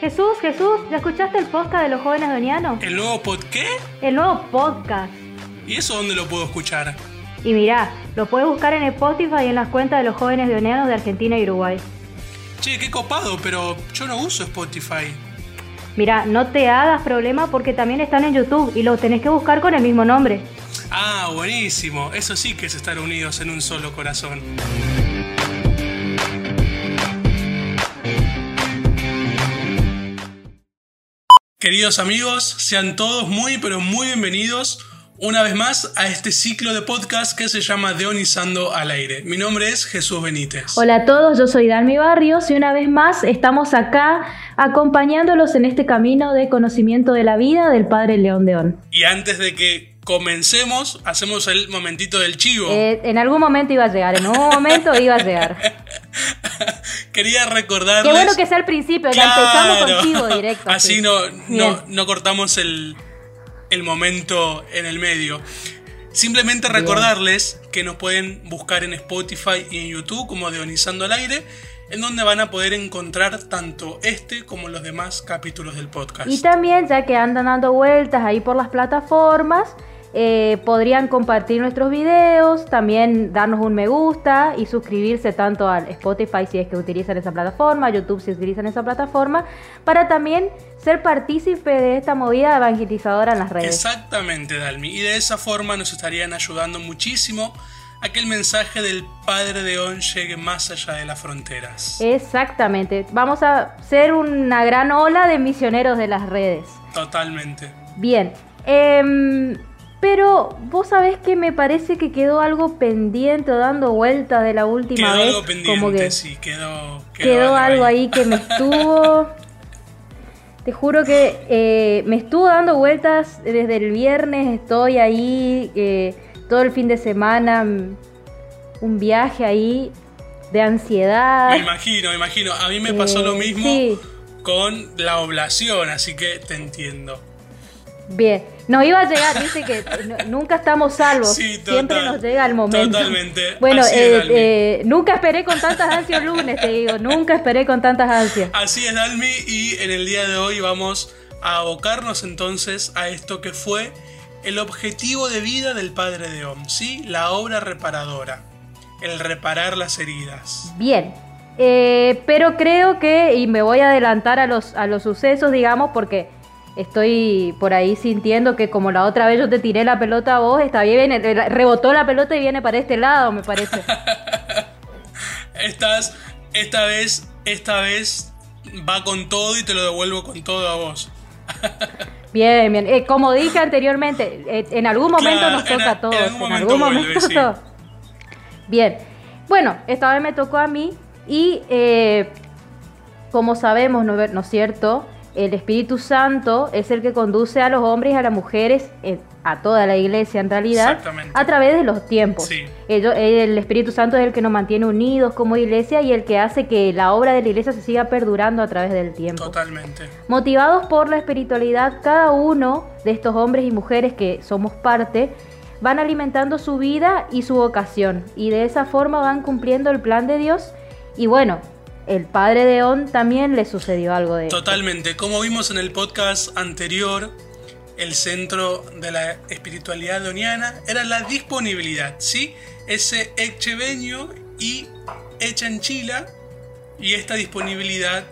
Jesús, Jesús, ¿ya escuchaste el podcast de los jóvenes donianos? ¿El nuevo pod qué? El nuevo podcast. ¿Y eso dónde lo puedo escuchar? Y mirá, lo puedes buscar en Spotify y en las cuentas de los jóvenes donianos de Argentina y Uruguay. Che, qué copado, pero yo no uso Spotify. Mirá, no te hagas problema porque también están en YouTube y los tenés que buscar con el mismo nombre. Ah, buenísimo. Eso sí que es estar unidos en un solo corazón. Queridos amigos, sean todos muy pero muy bienvenidos una vez más a este ciclo de podcast que se llama Deonizando al aire. Mi nombre es Jesús Benítez. Hola a todos, yo soy Dalmi Barrios y una vez más estamos acá acompañándolos en este camino de conocimiento de la vida del Padre León Deón. Y antes de que comencemos, hacemos el momentito del chivo. Eh, en algún momento iba a llegar, en un momento iba a llegar. Quería recordarles... Qué bueno que sea al principio, ya empezamos con chivo directo. Así, no, no, no cortamos el, el momento en el medio. Simplemente recordarles que nos pueden buscar en Spotify y en YouTube como Deonizando al Aire, en donde van a poder encontrar tanto este como los demás capítulos del podcast. Y también, ya que andan dando vueltas ahí por las plataformas, eh, podrían compartir nuestros videos, también darnos un me gusta y suscribirse tanto al Spotify si es que utilizan esa plataforma, YouTube si utilizan esa plataforma, para también ser partícipe de esta movida evangelizadora en las redes. Exactamente, Dalmi. Y de esa forma nos estarían ayudando muchísimo a que el mensaje del Padre de On llegue más allá de las fronteras. Exactamente. Vamos a ser una gran ola de misioneros de las redes. Totalmente. Bien. Eh, pero vos sabés que me parece que quedó algo pendiente o dando vueltas de la última quedó vez. Algo pendiente, como que sí, quedó, quedó, algo ahí. que me estuvo. Te juro que eh, me estuvo dando vueltas desde el viernes. Estoy ahí eh, todo el fin de semana. mm, Un viaje ahí de ansiedad. Me imagino, me imagino. A mí me pasó lo Eh, mismo sí. con la oblación, así que te entiendo. Bien, nos iba a llegar, dice que no- nunca estamos salvos, Sí, siempre total, nos llega el momento. totalmente, Bueno, es, eh, eh, nunca esperé con tantas ansias el lunes, te digo, nunca esperé con tantas ansias. Así es, Dalmi, y en el día de hoy vamos a abocarnos entonces a esto que fue el objetivo de vida del Padre de Om, ¿sí? La obra reparadora, el reparar las heridas. Bien, eh, pero creo que, y me voy a adelantar a los, a los sucesos, digamos, porque estoy por ahí sintiendo que como la otra vez yo te tiré la pelota a vos, está bien, rebotó la pelota y viene para este lado, me parece. Estás, esta vez, esta vez va con todo y te lo devuelvo con todo a vos. Bien, bien. Eh, como dije anteriormente, eh, en algún momento Claro, nos toca a- todos. en En algún momento sí. Bien. Bueno, esta vez me tocó a mí y eh, como sabemos, ¿no, ¿no es cierto? El Espíritu Santo es el que conduce a los hombres y a las mujeres, eh, a toda la iglesia en realidad, a través de los tiempos. Sí. El Espíritu Santo es el que nos mantiene unidos como iglesia y el que hace que la obra de la iglesia se siga perdurando a través del tiempo. Totalmente. Motivados por la espiritualidad, cada uno de estos hombres y mujeres que somos parte van alimentando su vida y su vocación y de esa forma van cumpliendo el plan de Dios y bueno, el padre de On también le sucedió algo de esto. Totalmente. Como vimos en el podcast anterior, el centro de la espiritualidad doniana era la disponibilidad, ¿sí? Ese echeveño y echanchila y esta disponibilidad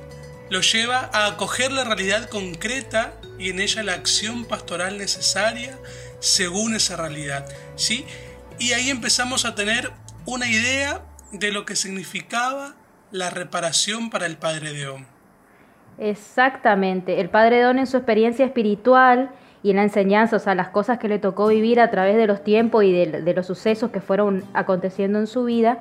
lo lleva a acoger la realidad concreta y en ella la acción pastoral necesaria según esa realidad, ¿sí? Y ahí empezamos a tener una idea de lo que significaba la reparación para el Padre de Om. Exactamente. El padre Don en su experiencia espiritual y en la enseñanza, o sea, las cosas que le tocó vivir a través de los tiempos y de, de los sucesos que fueron aconteciendo en su vida,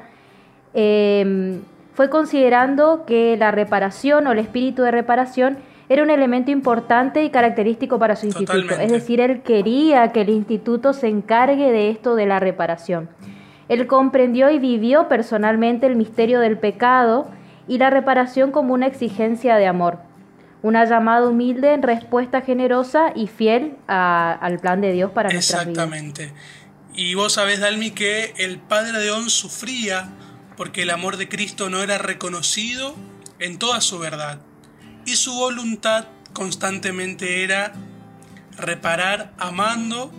eh, fue considerando que la reparación o el espíritu de reparación era un elemento importante y característico para su instituto. Es decir, él quería que el instituto se encargue de esto de la reparación. Él comprendió y vivió personalmente el misterio del pecado y la reparación como una exigencia de amor. Una llamada humilde en respuesta generosa y fiel al plan de Dios para nuestras vidas. Exactamente. Y vos sabés, Dalmi, que el padre de On sufría porque el amor de Cristo no era reconocido en toda su verdad. Y su voluntad constantemente era reparar amando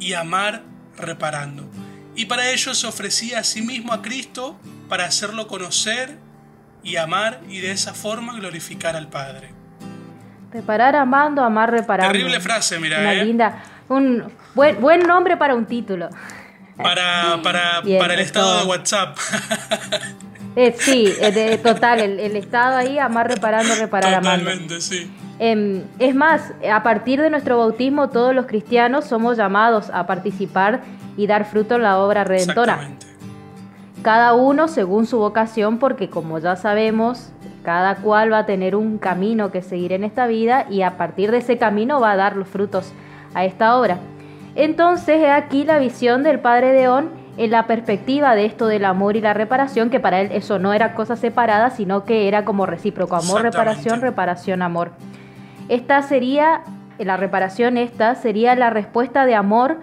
y amar reparando. Y para ello se ofrecía a sí mismo a Cristo para hacerlo conocer y amar y de esa forma glorificar al Padre. Reparar amando, amar reparando. Terrible frase, mira. Una ¿eh? linda. Un buen, buen nombre para un título. Para, para, para el estado de WhatsApp. Eh, sí, eh, total, el, estado ahí, amar reparando, reparar Totalmente, sí. Em, es más, a partir de nuestro bautismo todos los cristianos somos llamados a participar y dar fruto en la obra redentora. Cada uno según su vocación, porque como ya sabemos, cada cual va a tener un camino que seguir en esta vida y a partir de ese camino va a dar los frutos a esta obra. Entonces, he aquí la visión del Padre Deón en la perspectiva de esto del amor y la reparación, que para él eso no era cosa separada, sino que era como recíproco, amor, reparación, reparación, amor. Esta sería, la reparación esta, sería la respuesta de amor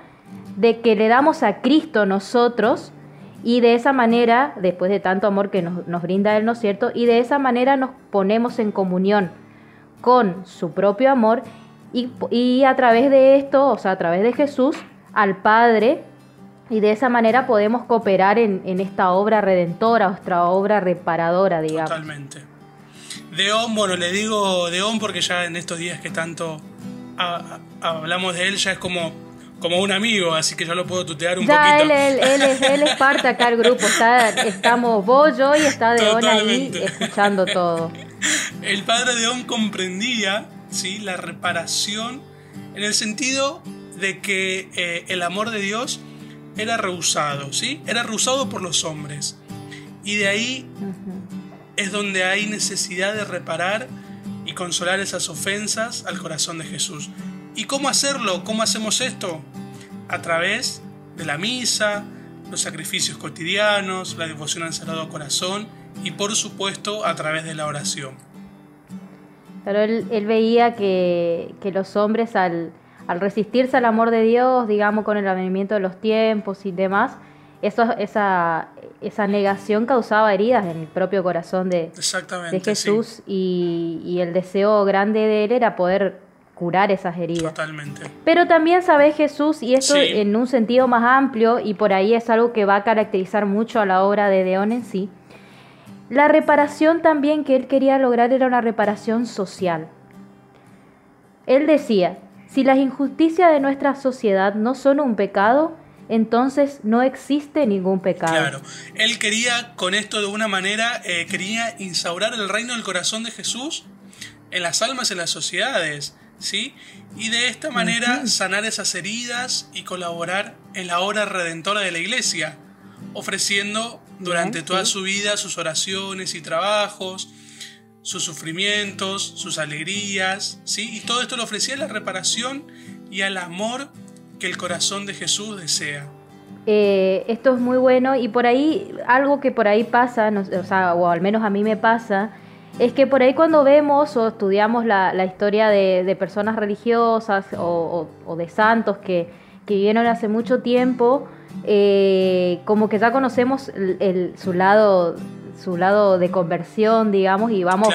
de que le damos a Cristo nosotros y de esa manera, después de tanto amor que nos, nos brinda Él, ¿no es cierto? Y de esa manera nos ponemos en comunión con su propio amor y, y a través de esto, o sea, a través de Jesús, al Padre y de esa manera podemos cooperar en, esta obra redentora, nuestra obra reparadora, digamos. Totalmente. Deón, bueno, le digo Deón porque ya en estos días que tanto hablamos de él, ya es como, como un amigo, así que ya lo puedo tutear un ya poquito. Él, él, es, él es parte acá del grupo, está, estamos vos, yo y está Deón ahí escuchando todo. El padre Deón comprendía ¿sí? la reparación en el sentido de que eh, el amor de Dios era rehusado, ¿sí? Era rehusado por los hombres. Y de ahí es donde hay necesidad de reparar y consolar esas ofensas al corazón de Jesús. ¿Y cómo hacerlo? ¿Cómo hacemos esto? A través de la misa, los sacrificios cotidianos, la devoción al Sagrado Corazón y por supuesto a través de la oración. Pero él, él veía que, que los hombres al, al resistirse al amor de Dios, digamos, con el avenimiento de los tiempos y demás, eso, esa, esa negación causaba heridas en el propio corazón de, de Jesús y, y, el deseo grande de él era poder curar esas heridas. Totalmente. Pero también sabe Jesús, y esto en un sentido más amplio, y por ahí es algo que va a caracterizar mucho a la obra de Deón en sí, la reparación también que él quería lograr era una reparación social. Él decía, si las injusticias de nuestra sociedad no son un pecado, entonces no existe ningún pecado. Claro, él quería con esto de una manera, eh, quería instaurar el reino del corazón de Jesús en las almas, en las sociedades, ¿sí? Y de esta manera sanar esas heridas y colaborar en la obra redentora de la iglesia, ofreciendo durante toda su vida sus oraciones y trabajos, sus sufrimientos, sus alegrías, ¿sí? Y todo esto lo ofrecía la reparación y al amor que el corazón de Jesús desea. Eh, esto es muy bueno y por ahí, algo que por ahí pasa, o, sea, o al menos a mí me pasa, es que por ahí cuando vemos o estudiamos la, historia de, personas religiosas o, de santos que, que, vivieron hace mucho tiempo, eh, como que ya conocemos su lado su lado de conversión, digamos, y vamos,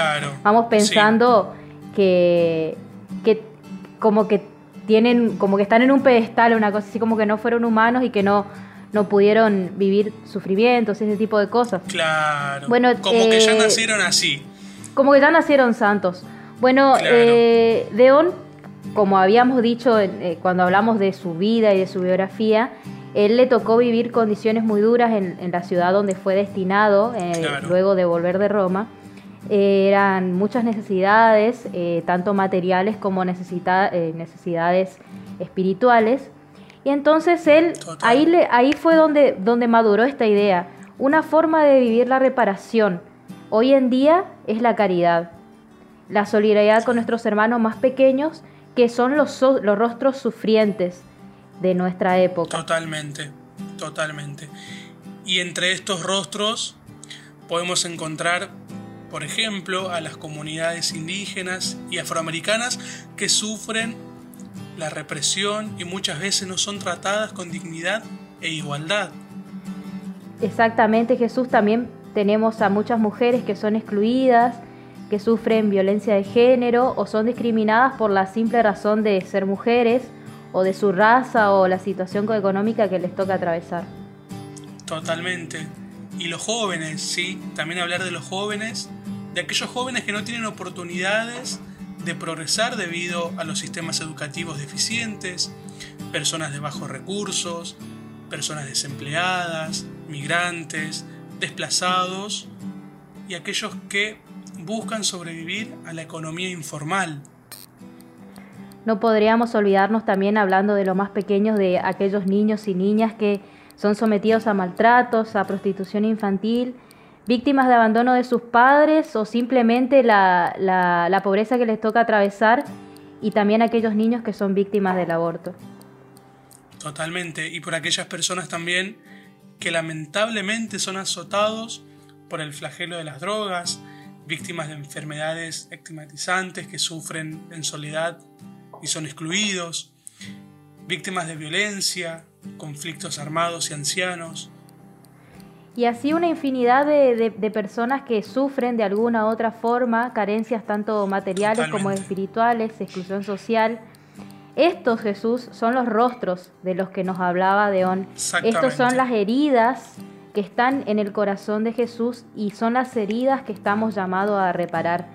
vamos pensando que, que como que tienen, como que están en un pedestal, una cosa así como que no fueron humanos y que no, no pudieron vivir sufrimientos, ese tipo de cosas. Claro. Bueno, como que ya eh, nacieron así. Como que ya nacieron santos. Bueno, eh, Deón, como habíamos dicho eh, cuando hablamos de su vida y de su biografía, él le tocó vivir condiciones muy duras en, la ciudad donde fue destinado eh, luego de volver de Roma. Eran muchas necesidades, tanto materiales como necesidades espirituales. Y entonces él, ahí, le, ahí fue donde, donde maduró esta idea. Una forma de vivir la reparación hoy en día es la caridad, la solidaridad con nuestros hermanos más pequeños, que son los, los rostros sufrientes de nuestra época. Totalmente, totalmente. Y entre estos rostros podemos encontrar, por ejemplo, a las comunidades indígenas y afroamericanas que sufren la represión y muchas veces no son tratadas con dignidad e igualdad. Exactamente, Jesús también tenemos a muchas mujeres que son excluidas, que sufren violencia de género o son discriminadas por la simple razón de ser mujeres o de su raza o la situación económica que les toca atravesar. Totalmente. Y los jóvenes, sí, también hablar de los jóvenes, de aquellos jóvenes que no tienen oportunidades de progresar debido a los sistemas educativos deficientes, personas de bajos recursos, personas desempleadas, migrantes, desplazados y aquellos que buscan sobrevivir a la economía informal. No podríamos olvidarnos también hablando de los más pequeños, de aquellos niños y niñas que son sometidos a maltratos, a prostitución infantil, víctimas de abandono de sus padres o simplemente la, la pobreza que les toca atravesar y también aquellos niños que son víctimas del aborto. Totalmente, y por aquellas personas también que lamentablemente son azotados por el flagelo de las drogas, víctimas de enfermedades estigmatizantes que sufren en soledad y son excluidos, víctimas de violencia, conflictos armados y ancianos. Y así una infinidad de, personas que sufren de alguna u otra forma carencias tanto materiales como espirituales, exclusión social. Estos, Jesús, son los rostros de los que nos hablaba Deón. Estos son las heridas que están en el corazón de Jesús y son las heridas que estamos llamados a reparar.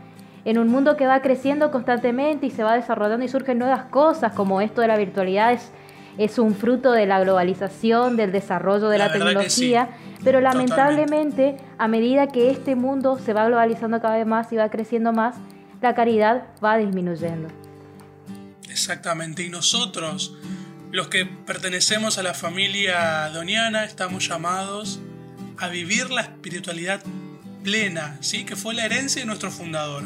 En un mundo que va creciendo constantemente y se va desarrollando y surgen nuevas cosas, como esto de la virtualidad es, es un fruto de la globalización, del desarrollo de la, tecnología, pero lamentablemente a medida que este mundo se va globalizando cada vez más y va creciendo más, la caridad va disminuyendo. Exactamente, y nosotros los que pertenecemos a la familia doniana estamos llamados a vivir la espiritualidad plena, ¿sí? que fue la herencia de nuestro fundador.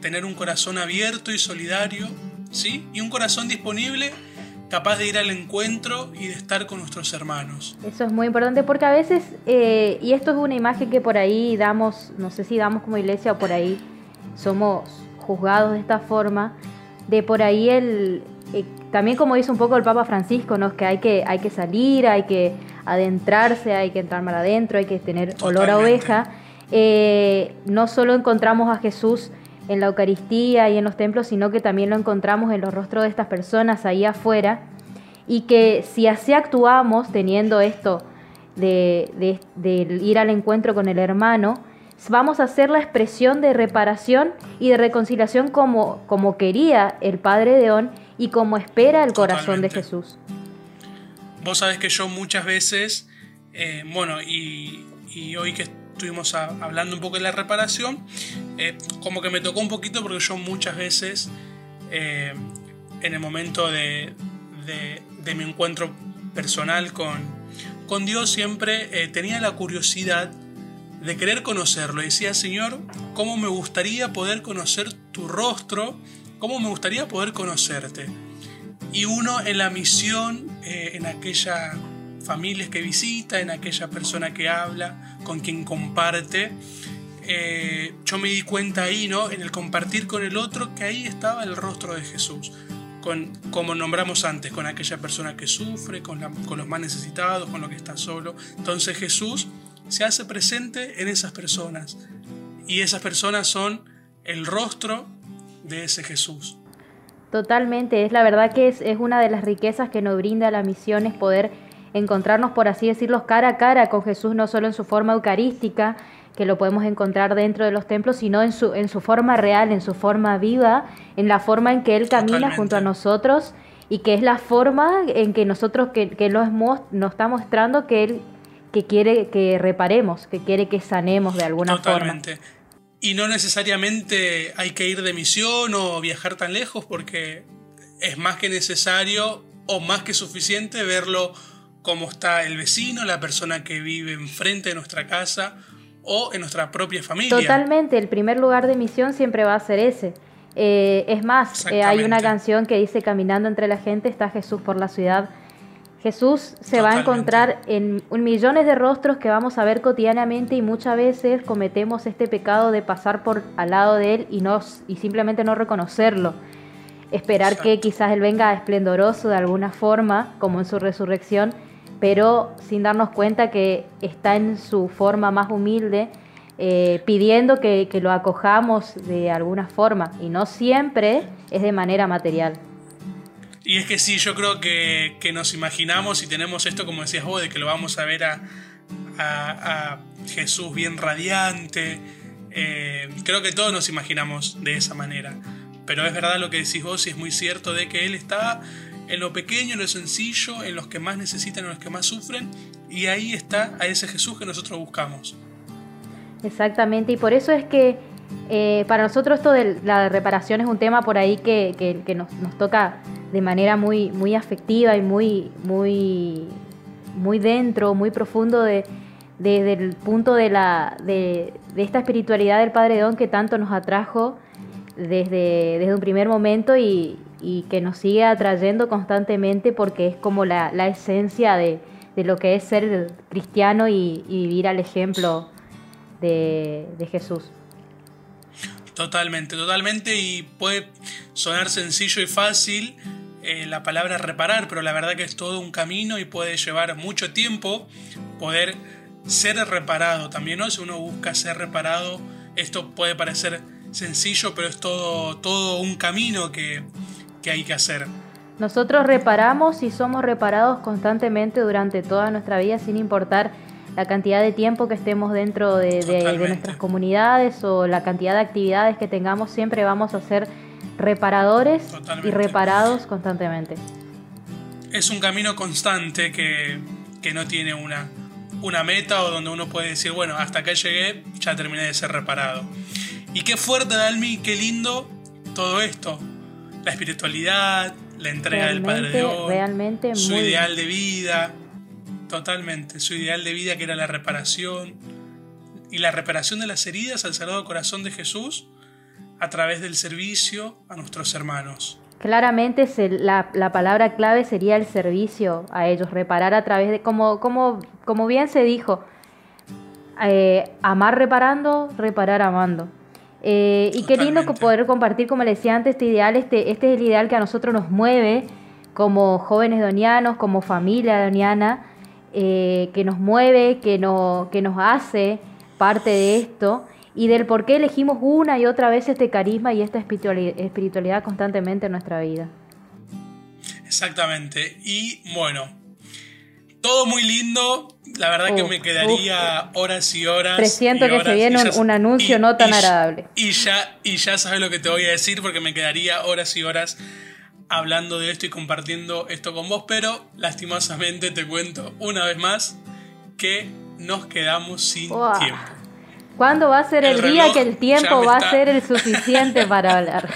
Tener un corazón abierto y solidario, ¿sí? y un corazón disponible capaz de ir al encuentro y de estar con nuestros hermanos. Eso es muy importante porque a veces, eh, y esto es una imagen que por ahí damos, no sé si damos como iglesia o por ahí somos juzgados de esta forma, de por ahí el, eh, también como dice un poco el Papa Francisco, ¿no? que hay que, hay que salir, hay que adentrarse, hay que entrar mal adentro, hay que tener olor a oveja. Eh, no solo encontramos a Jesús en la Eucaristía y en los templos, sino que también lo encontramos en los rostros de estas personas ahí afuera. Y que si así actuamos, teniendo esto de, de ir al encuentro con el hermano, vamos a hacer la expresión de reparación y de reconciliación como, como quería el Padre Deón y como espera el corazón de Jesús. Vos sabés que yo muchas veces, eh, bueno, y, hoy que estuvimos hablando un poco de la reparación, eh, como que me tocó un poquito porque yo muchas veces, eh, en el momento de, de, mi encuentro personal con, con Dios, siempre tenía la curiosidad de querer conocerlo. Decía, Señor, ¿cómo me gustaría poder conocer tu rostro? ¿Cómo me gustaría poder conocerte? Y uno en la misión, eh, en aquella familia que visita, en aquella persona que habla, con quien comparte, eh, yo me di cuenta ahí, ¿no? En el compartir con el otro, que ahí estaba el rostro de Jesús. Con, como nombramos antes, con aquella persona que sufre, con, con los más necesitados, con lo que está solo. Entonces Jesús se hace presente en esas personas. Y esas personas son el rostro de ese Jesús. Totalmente, es la verdad que es, una de las riquezas que nos brinda la misión, es poder encontrarnos, por así decirlo, cara a cara con Jesús, no solo en su forma eucarística, que lo podemos encontrar dentro de los templos, sino en su, en su forma real, en su forma viva, en la forma en que Él camina junto a nosotros y que es la forma en que nosotros, que, que nos, nos está mostrando que Él que quiere que reparemos, que quiere que sanemos de alguna Totalmente. Y no necesariamente hay que ir de misión o viajar tan lejos porque es más que necesario o más que suficiente verlo como está el vecino, la persona que vive enfrente de nuestra casa o en nuestra propia familia. Totalmente, el primer lugar de misión siempre va a ser ese. Eh, es más, eh, hay una canción que dice Caminando entre la gente está Jesús por la ciudad Jesús se va a encontrar en millones de rostros que vamos a ver cotidianamente y muchas veces cometemos este pecado de pasar por al lado de Él y, no, y simplemente no reconocerlo. Esperar que quizás Él venga esplendoroso de alguna forma, como en su resurrección, pero sin darnos cuenta que está en su forma más humilde, eh, pidiendo que, lo acojamos de alguna forma, y no siempre es de manera material. Y es que sí, yo creo que, nos imaginamos y tenemos esto, como decías vos, de que lo vamos a ver a, a, Jesús bien radiante. Eh, creo que todos nos imaginamos de esa manera. Pero es verdad lo que decís vos y es muy cierto de que Él está en lo pequeño, en lo sencillo, en los que más necesitan, en los que más sufren. Y ahí está a ese Jesús que nosotros buscamos. Exactamente, y por eso es que eh, para nosotros esto de la reparación es un tema por ahí que, nos, toca de manera muy, muy afectiva y muy, muy, muy dentro, muy profundo de, desde el punto de, la, de, esta espiritualidad del Padre Don que tanto nos atrajo desde, desde un primer momento y, que nos sigue atrayendo constantemente porque es como la, esencia de, lo que es ser cristiano y, vivir al ejemplo de, Jesús. Totalmente, totalmente y puede sonar sencillo y fácil eh, la palabra reparar, pero la verdad que es todo un camino y puede llevar mucho tiempo poder ser reparado también, ¿no? Si uno busca ser reparado, esto puede parecer sencillo, pero es todo, todo un camino que, hay que hacer. Nosotros reparamos y somos reparados constantemente durante toda nuestra vida, sin importar la cantidad de tiempo que estemos dentro de, nuestras comunidades o la cantidad de actividades que tengamos, siempre vamos a ser reparadores y reparados constantemente. Es un camino constante que, que no tiene una, una meta o donde uno puede decir, bueno, hasta acá llegué, ya terminé de ser reparado. Y qué fuerte, Dalmi, qué lindo todo esto. La espiritualidad, la entrega del Padre de Dios, realmente su ideal de vida, totalmente, su ideal de vida que era la reparación y la reparación de las heridas al Sagrado Corazón de Jesús a través del servicio a nuestros hermanos. Claramente la, la, palabra clave sería el servicio a ellos, reparar a través de, como, como, como bien se dijo, eh, amar reparando, reparar amando. Eh, y qué lindo poder compartir, como le decía antes, este ideal, este, este es el ideal que a nosotros nos mueve como jóvenes donianos, como familia doniana, eh, que nos mueve, que, no, que nos hace parte de esto y del por qué elegimos una y otra vez este carisma y esta espiritualidad constantemente en nuestra vida. Exactamente. Y bueno, todo muy lindo. La verdad que me quedaría horas y horas. Presiento que se viene un, anuncio no tan agradable. Y ya, y ya sabes lo que te voy a decir porque me quedaría horas y horas hablando de esto y compartiendo esto con vos, pero lastimosamente te cuento una vez más que nos quedamos sin tiempo. ¿Cuándo va a ser el, día que el tiempo va a ser el suficiente para hablar?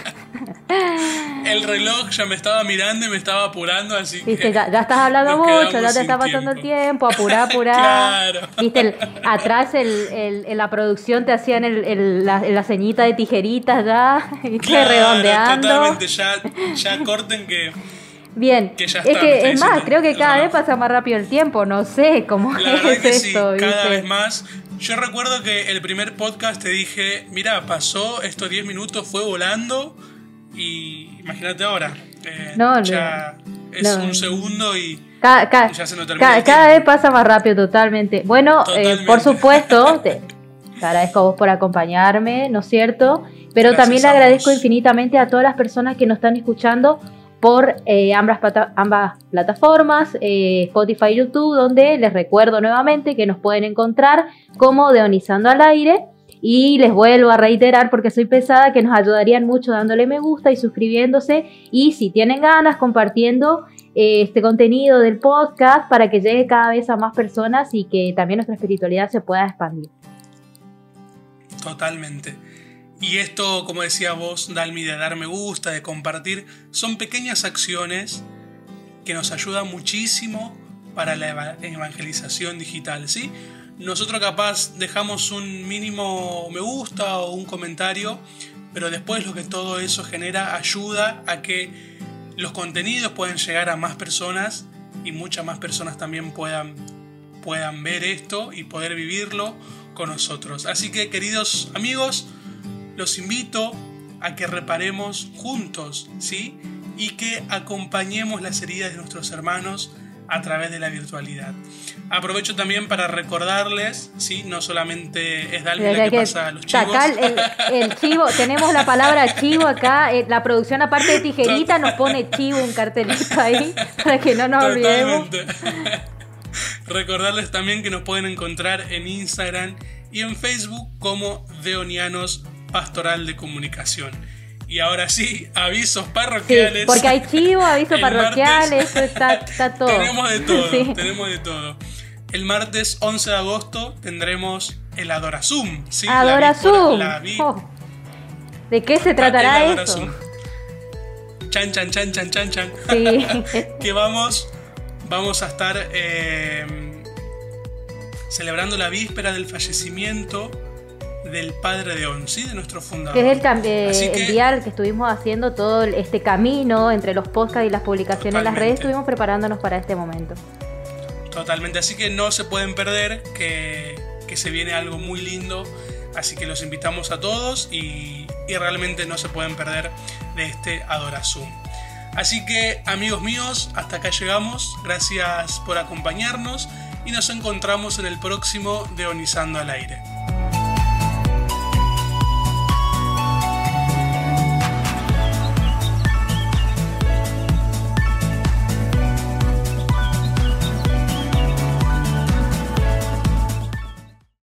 el reloj ya me estaba mirando y me estaba apurando, así que. Ya, ya, estás hablando mucho, ya te está pasando el tiempo, apurá, apurá. claro. Viste, atrás el, la producción te hacían el, la, la, ceñita de tijeritas ya, claro, redondeando. Totalmente, ya, ya corten que. Bien, es que es más, creo que cada vez pasa más rápido el tiempo, no sé cómo es esto. cada vez más. Yo recuerdo que el primer podcast te dije, mira, pasó estos 10 minutos, fue volando y imagínate ahora. Eh, no, ya es un segundo y ya se nos. Cada, vez pasa más rápido, totalmente. Bueno, eh, por supuesto, te, agradezco a vos por acompañarme, ¿no es cierto? Pero también le agradezco infinitamente a todas las personas que nos están escuchando por eh, ambas, plataformas, eh, Spotify y YouTube, donde les recuerdo nuevamente que nos pueden encontrar como Deonizando al Aire. Y les vuelvo a reiterar porque soy pesada que nos ayudarían mucho dándole me gusta y suscribiéndose y si tienen ganas compartiendo eh, este contenido del podcast para que llegue cada vez a más personas y que también nuestra espiritualidad se pueda expandir. Totalmente. Y esto, como decía vos, Dalmi, de dar me gusta, de compartir, son pequeñas acciones que nos ayudan muchísimo para la evangelización digital, ¿sí? Nosotros capaz dejamos un mínimo me gusta o un comentario, pero después lo que todo eso genera ayuda a que los contenidos puedan llegar a más personas y muchas más personas también puedan, puedan ver esto y poder vivirlo con nosotros. Así que queridos amigos, los invito a que reparemos juntos, ¿sí? Y que acompañemos las heridas de nuestros hermanos a través de la virtualidad. Aprovecho también para recordarles, ¿sí? no solamente es Dalvin la que, pasa los chivos. el, chivo, tenemos la palabra chivo acá, eh, la producción aparte de tijerita nos pone chivo un cartelito ahí para que no nos olvidemos. Recordarles también que nos pueden encontrar en Instagram y en Facebook como Deonianos Pastoral de Comunicación. Y ahora sí, avisos parroquiales. porque hay chivo, avisos parroquiales, eso está, todo. tenemos de todo, tenemos de todo. El martes 11 de agosto tendremos el Adorazum. ¿sí? Adorazum. Oh. ¿De qué se tratará eso? Chan, chan, chan, chan, chan, chan. Sí. que vamos, vamos a estar eh, celebrando la víspera del fallecimiento del padre de Onsi, de nuestro fundador. Que es el, eh, el día que estuvimos haciendo todo este camino entre los podcasts y las publicaciones en las redes, estuvimos preparándonos para este momento. Totalmente, así que no se pueden perder, que, se viene algo muy lindo, así que los invitamos a todos y, y realmente no se pueden perder de este Adorazum. Así que amigos míos, hasta acá llegamos, gracias por acompañarnos y nos encontramos en el próximo Deonizando al aire.